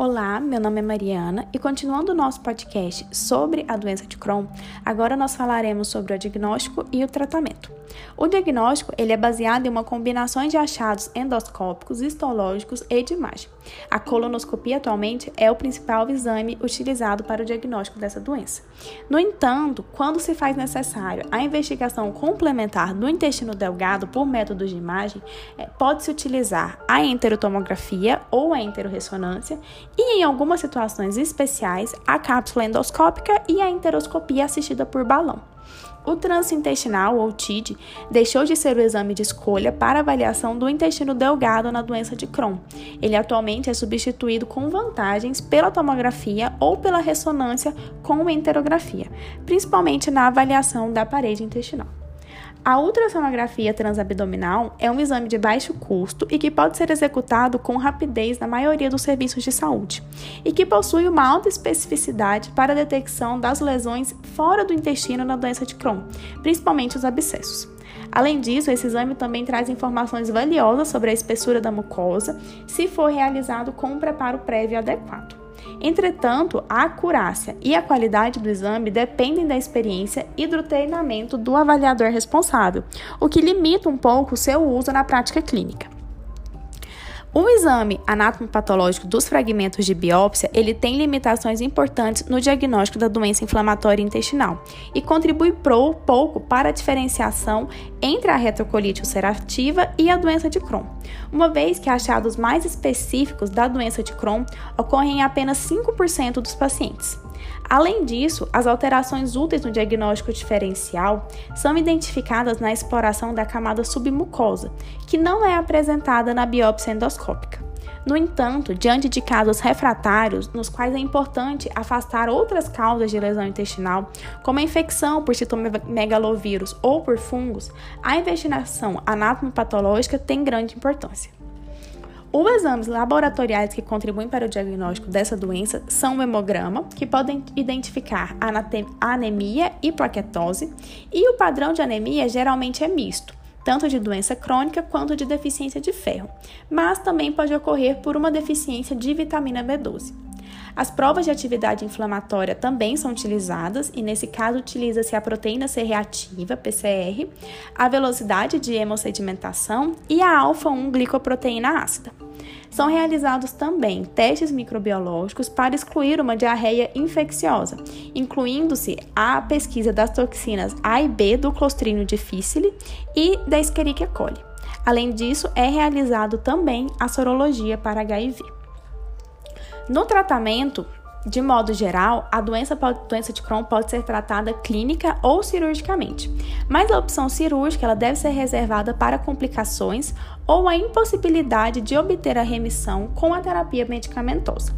Olá, meu nome é Mariana e continuando o nosso podcast sobre a doença de Crohn, agora nós falaremos sobre o diagnóstico e o tratamento. O diagnóstico ele é baseado em uma combinação de achados endoscópicos, histológicos e de imagem. A colonoscopia atualmente é o principal exame utilizado para o diagnóstico dessa doença. No entanto, quando se faz necessário a investigação complementar do intestino delgado por métodos de imagem, é, pode-se utilizar a enterotomografia ou a enteroressonância e, em algumas situações especiais, a cápsula endoscópica e a enteroscopia assistida por balão. O transintestinal, ou TID, deixou de ser o exame de escolha para avaliação do intestino delgado na doença de Crohn. Ele atualmente é substituído com vantagens pela tomografia ou pela ressonância com enterografia, principalmente na avaliação da parede intestinal. A ultrassonografia transabdominal é um exame de baixo custo e que pode ser executado com rapidez na maioria dos serviços de saúde, e que possui uma alta especificidade para a detecção das lesões fora do intestino na doença de Crohn, principalmente os abscessos. Além disso, esse exame também traz informações valiosas sobre a espessura da mucosa, se for realizado com um preparo prévio adequado. Entretanto, a acurácia e a qualidade do exame dependem da experiência e do treinamento do avaliador responsável, o que limita um pouco o seu uso na prática clínica. O exame anatomopatológico dos fragmentos de biópsia, ele tem limitações importantes no diagnóstico da doença inflamatória intestinal e contribui pro, pouco para a diferenciação entre a retrocolite ulcerativa e a doença de Crohn, uma vez que achados mais específicos da doença de Crohn ocorrem em apenas 5% dos pacientes. Além disso, as alterações úteis no diagnóstico diferencial são identificadas na exploração da camada submucosa, que não é apresentada na biópsia endoscópica. No entanto, diante de casos refratários, nos quais é importante afastar outras causas de lesão intestinal, como a infecção por citomegalovírus ou por fungos, a investigação anatomopatológica tem grande importância. Os exames laboratoriais que contribuem para o diagnóstico dessa doença são o hemograma, que podem identificar anemia e plaquetose, e o padrão de anemia geralmente é misto, tanto de doença crônica quanto de deficiência de ferro, mas também pode ocorrer por uma deficiência de vitamina B12. As provas de atividade inflamatória também são utilizadas, e nesse caso utiliza-se a proteína C reativa, PCR, a velocidade de hemossedimentação e a alfa-1 glicoproteína ácida. São realizados também testes microbiológicos para excluir uma diarreia infecciosa, incluindo-se a pesquisa das toxinas A e B do Clostridium difficile e da Escherichia coli. Além disso, é realizado também a sorologia para HIV. No tratamento, de modo geral, a doença, doença de Crohn pode ser tratada clínica ou cirurgicamente, mas a opção cirúrgica ela deve ser reservada para complicações ou a impossibilidade de obter a remissão com a terapia medicamentosa.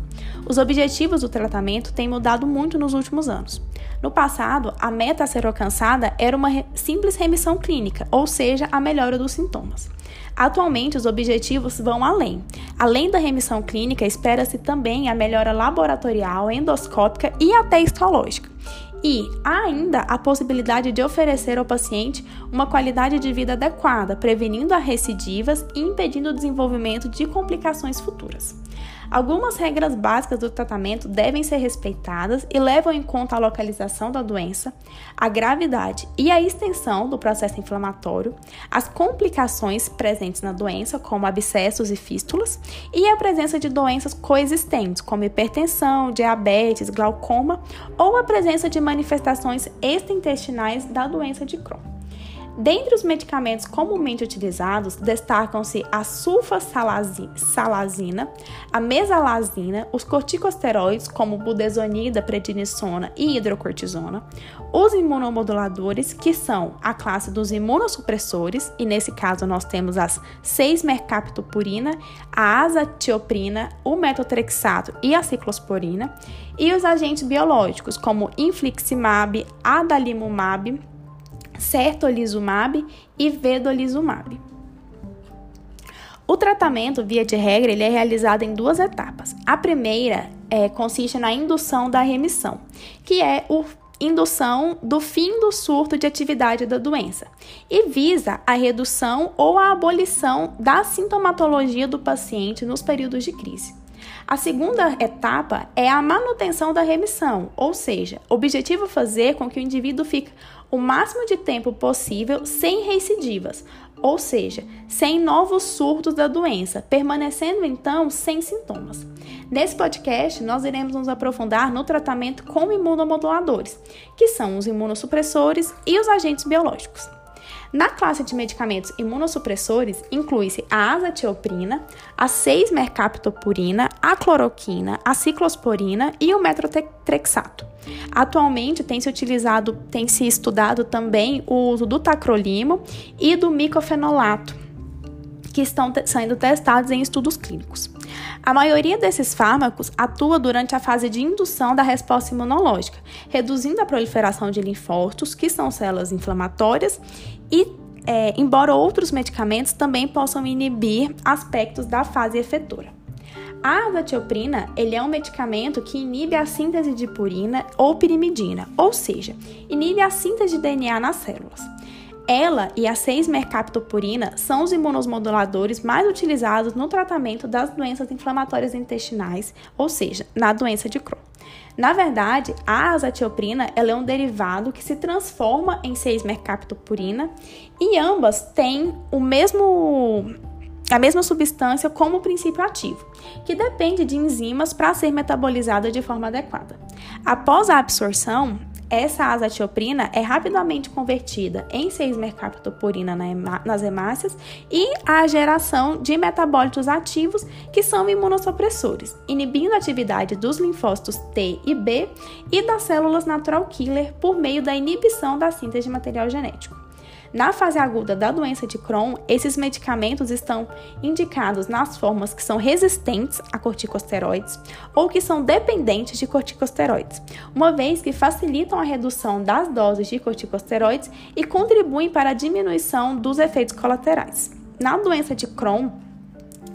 Os objetivos do tratamento têm mudado muito nos últimos anos. No passado, a meta a ser alcançada era uma simples remissão clínica, ou seja, a melhora dos sintomas. Atualmente, os objetivos vão além. Além da remissão clínica, espera-se também a melhora laboratorial, endoscópica e até histológica. E há ainda a possibilidade de oferecer ao paciente uma qualidade de vida adequada, prevenindo as recidivas e impedindo o desenvolvimento de complicações futuras. Algumas regras básicas do tratamento devem ser respeitadas e levam em conta a localização da doença, a gravidade e a extensão do processo inflamatório, as complicações presentes na doença, como abscessos e fístulas, e a presença de doenças coexistentes, como hipertensão, diabetes, glaucoma ou a presença de manifestações extraintestinais da doença de Crohn. Dentre os medicamentos comumente utilizados, destacam-se a sulfasalazina, a mesalazina, os corticosteroides como budesonida, prednisona e hidrocortisona, os imunomoduladores, que são a classe dos imunossupressores, e nesse caso nós temos as 6-mercaptopurina, a azatioprina, o metotrexato e a ciclosporina, e os agentes biológicos como infliximab, adalimumab, certolizumab e vedolizumab. O tratamento, via de regra, ele é realizado em duas etapas. A primeira é, consiste na indução da remissão, que é o indução do fim do surto de atividade da doença e visa a redução ou a abolição da sintomatologia do paciente nos períodos de crise. A segunda etapa é a manutenção da remissão, ou seja, o objetivo é fazer com que o indivíduo fique o máximo de tempo possível sem recidivas, ou seja, sem novos surtos da doença, permanecendo então sem sintomas. Nesse podcast, nós iremos nos aprofundar no tratamento com imunomoduladores, que são os imunossupressores e os agentes biológicos. Na classe de medicamentos imunossupressores, inclui-se a azatioprina, a 6-mercaptopurina, a cloroquina, a ciclosporina e o metrotrexato. Atualmente tem se utilizado, tem se estudado também o uso do tacrolimo e do micofenolato, que estão sendo testados em estudos clínicos. A maioria desses fármacos atua durante a fase de indução da resposta imunológica, reduzindo a proliferação de linfócitos, que são células inflamatórias, e é, embora outros medicamentos também possam inibir aspectos da fase efetora. A azatioprina ele é um medicamento que inibe a síntese de purina ou pirimidina, ou seja, inibe a síntese de DNA nas células. Ela e a 6-mercaptopurina são os imunosmoduladores mais utilizados no tratamento das doenças inflamatórias intestinais, ou seja, na doença de Crohn. Na verdade, a azatioprina é um derivado que se transforma em 6-mercaptopurina e ambas têm o mesmo a mesma substância como princípio ativo, que depende de enzimas para ser metabolizada de forma adequada. Após a absorção, essa azatioprina é rapidamente convertida em 6-mercaptopurina nas hemácias e a geração de metabólitos ativos que são imunossupressores, inibindo a atividade dos linfócitos T e B e das células natural killer por meio da inibição da síntese de material genético. Na fase aguda da doença de Crohn, esses medicamentos estão indicados nas formas que são resistentes a corticosteroides ou que são dependentes de corticosteroides, uma vez que facilitam a redução das doses de corticosteroides e contribuem para a diminuição dos efeitos colaterais. Na doença de Crohn,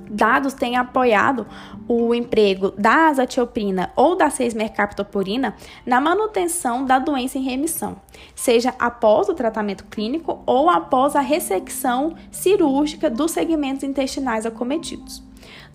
dados têm apoiado o emprego da azatioprina ou da 6-mercaptopurina na manutenção da doença em remissão, seja após o tratamento clínico ou após a ressecção cirúrgica dos segmentos intestinais acometidos.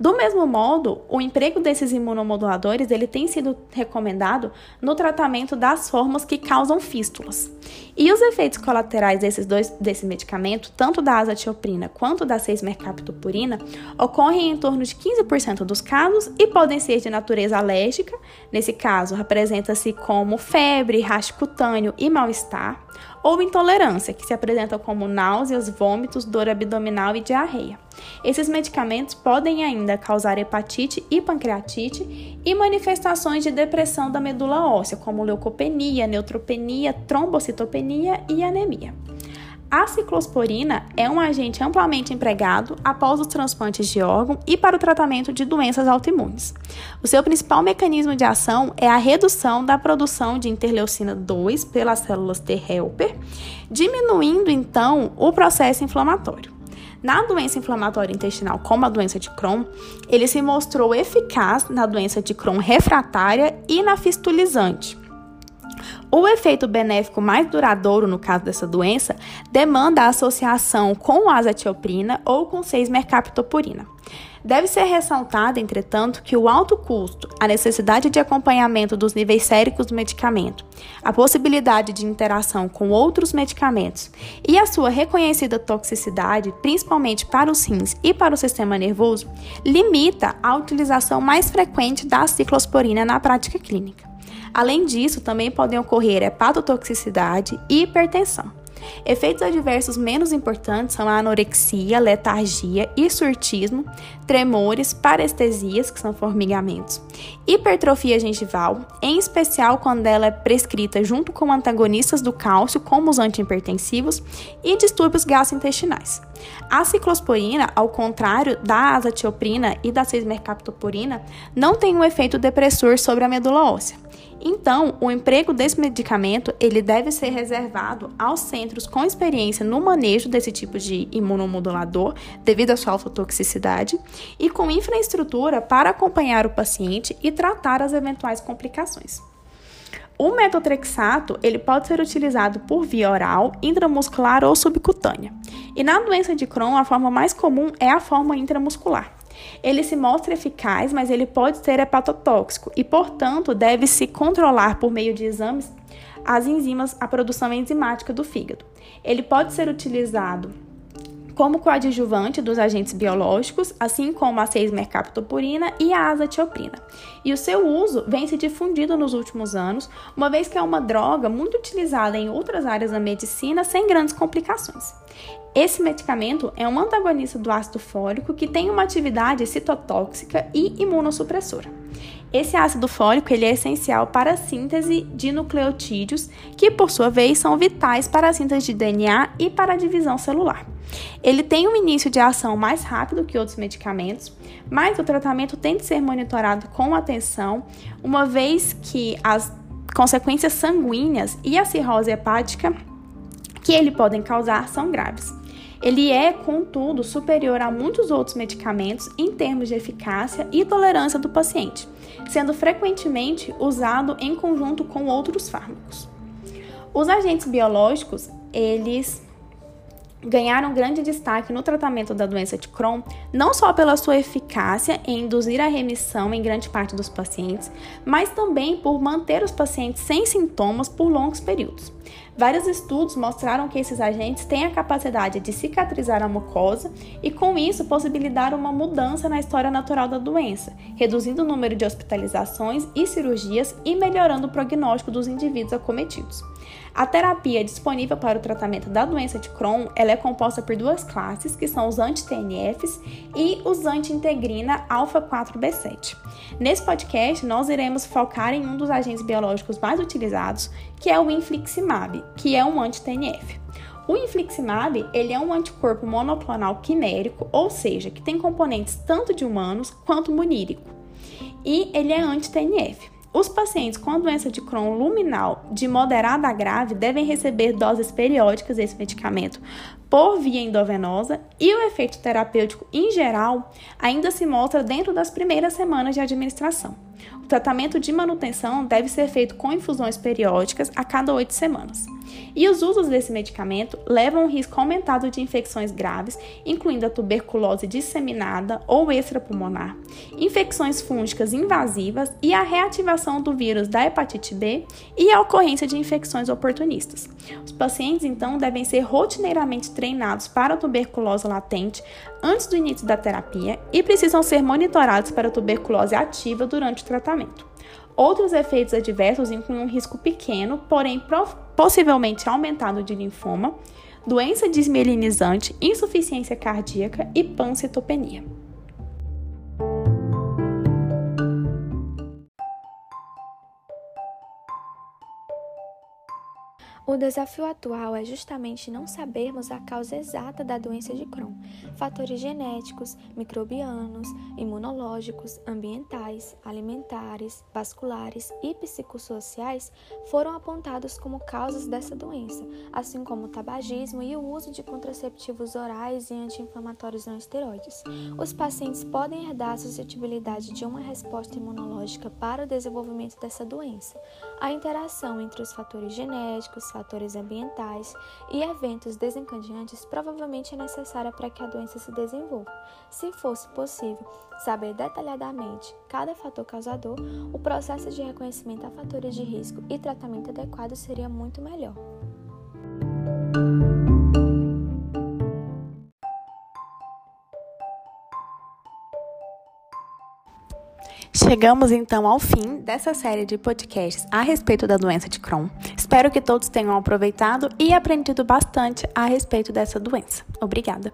Do mesmo modo, o emprego desses imunomoduladores ele tem sido recomendado no tratamento das formas que causam fístulas. E os efeitos colaterais desses dois desse medicamento, tanto da azatioprina quanto da 6-mercaptopurina, ocorrem em torno de 15% dos casos e podem ser de natureza alérgica. Nesse caso, representa-se como febre, rash cutâneo e mal-estar, ou intolerância, que se apresenta como náuseas, vômitos, dor abdominal e diarreia. Esses medicamentos podem ainda causar hepatite e pancreatite e manifestações de depressão da medula óssea, como leucopenia, neutropenia, trombocitopenia e anemia. A ciclosporina é um agente amplamente empregado após os transplantes de órgão e para o tratamento de doenças autoimunes. O seu principal mecanismo de ação é a redução da produção de interleucina 2 pelas células T helper, diminuindo então o processo inflamatório. Na doença inflamatória intestinal, como a doença de Crohn, ele se mostrou eficaz na doença de Crohn refratária e na fistulizante. O efeito benéfico mais duradouro no caso dessa doença demanda a associação com azatioprina ou com 6-mercaptopurina. Deve ser ressaltado, entretanto, que o alto custo, a necessidade de acompanhamento dos níveis séricos do medicamento, a possibilidade de interação com outros medicamentos e a sua reconhecida toxicidade, principalmente para os rins e para o sistema nervoso, limita a utilização mais frequente da ciclosporina na prática clínica. Além disso, também podem ocorrer hepatotoxicidade e hipertensão. Efeitos adversos menos importantes são a anorexia, letargia, surtismo, tremores, parestesias, que são formigamentos, hipertrofia gengival, em especial quando ela é prescrita junto com antagonistas do cálcio, como os antihipertensivos, e distúrbios gastrointestinais. A ciclosporina, ao contrário da azatioprina e da 6-mercaptopurina, não tem um efeito depressor sobre a medula óssea. Então, o emprego desse medicamento ele deve ser reservado aos centros com experiência no manejo desse tipo de imunomodulador, devido à sua alfa-toxicidade, e com infraestrutura para acompanhar o paciente e tratar as eventuais complicações. O metotrexato ele pode ser utilizado por via oral, intramuscular ou subcutânea. E na doença de Crohn, a forma mais comum é a forma intramuscular. Ele se mostra eficaz, mas ele pode ser hepatotóxico e, portanto, deve-se controlar por meio de exames as enzimas, a produção enzimática do fígado. Ele pode ser utilizado como coadjuvante dos agentes biológicos, assim como a 6-mercaptopurina e a azatioprina. E o seu uso vem se difundindo nos últimos anos, uma vez que é uma droga muito utilizada em outras áreas da medicina sem grandes complicações. Esse medicamento é um antagonista do ácido fólico que tem uma atividade citotóxica e imunossupressora. Esse ácido fólico ele é essencial para a síntese de nucleotídeos, que por sua vez são vitais para a síntese de DNA e para a divisão celular. Ele tem um início de ação mais rápido que outros medicamentos, mas o tratamento tem de ser monitorado com atenção, uma vez que as consequências sanguíneas e a cirrose hepática que ele podem causar são graves. Ele é, contudo, superior a muitos outros medicamentos em termos de eficácia e tolerância do paciente, sendo frequentemente usado em conjunto com outros fármacos. Os agentes biológicos, eles ganharam grande destaque no tratamento da doença de Crohn, não só pela sua eficácia em induzir a remissão em grande parte dos pacientes, mas também por manter os pacientes sem sintomas por longos períodos. Vários estudos mostraram que esses agentes têm a capacidade de cicatrizar a mucosa e, com isso, possibilitar uma mudança na história natural da doença, reduzindo o número de hospitalizações e cirurgias e melhorando o prognóstico dos indivíduos acometidos. A terapia disponível para o tratamento da doença de Crohn ela é composta por duas classes, que são os anti-TNFs e os anti-integrina alfa-4b7. Nesse podcast, nós iremos focar em um dos agentes biológicos mais utilizados, que é o infliximab, que é um anti-TNF. O infliximab ele é um anticorpo monoclonal quimérico, ou seja, que tem componentes tanto de humanos quanto monírico. E ele é anti-TNF. Os pacientes com doença de Crohn luminal de moderada a grave devem receber doses periódicas desse medicamento por via endovenosa e o efeito terapêutico em geral ainda se mostra dentro das primeiras semanas de administração. Tratamento de manutenção deve ser feito com infusões periódicas a cada oito semanas. E os usos desse medicamento levam um risco aumentado de infecções graves, incluindo a tuberculose disseminada ou extrapulmonar, infecções fúngicas invasivas e a reativação do vírus da hepatite B e a ocorrência de infecções oportunistas. Os pacientes, então, devem ser rotineiramente treinados para a tuberculose latente antes do início da terapia e precisam ser monitorados para a tuberculose ativa durante o tratamento. Outros efeitos adversos incluem um risco pequeno, porém possivelmente aumentado de linfoma, doença desmielinizante, insuficiência cardíaca e pancitopenia. O desafio atual é justamente não sabermos a causa exata da doença de Crohn. Fatores genéticos, microbianos, imunológicos, ambientais, alimentares, vasculares e psicossociais foram apontados como causas dessa doença, assim como o tabagismo e o uso de contraceptivos orais e anti-inflamatórios não esteroides. Os pacientes podem herdar a suscetibilidade de uma resposta imunológica para o desenvolvimento dessa doença. A interação entre os fatores genéticos, fatores ambientais e eventos desencadeantes provavelmente é necessária para que a doença se desenvolva. Se fosse possível saber detalhadamente cada fator causador, o processo de reconhecimento a fatores de risco e tratamento adequado seria muito melhor. Chegamos então ao fim dessa série de podcasts a respeito da doença de Crohn. Espero que todos tenham aproveitado e aprendido bastante a respeito dessa doença. Obrigada!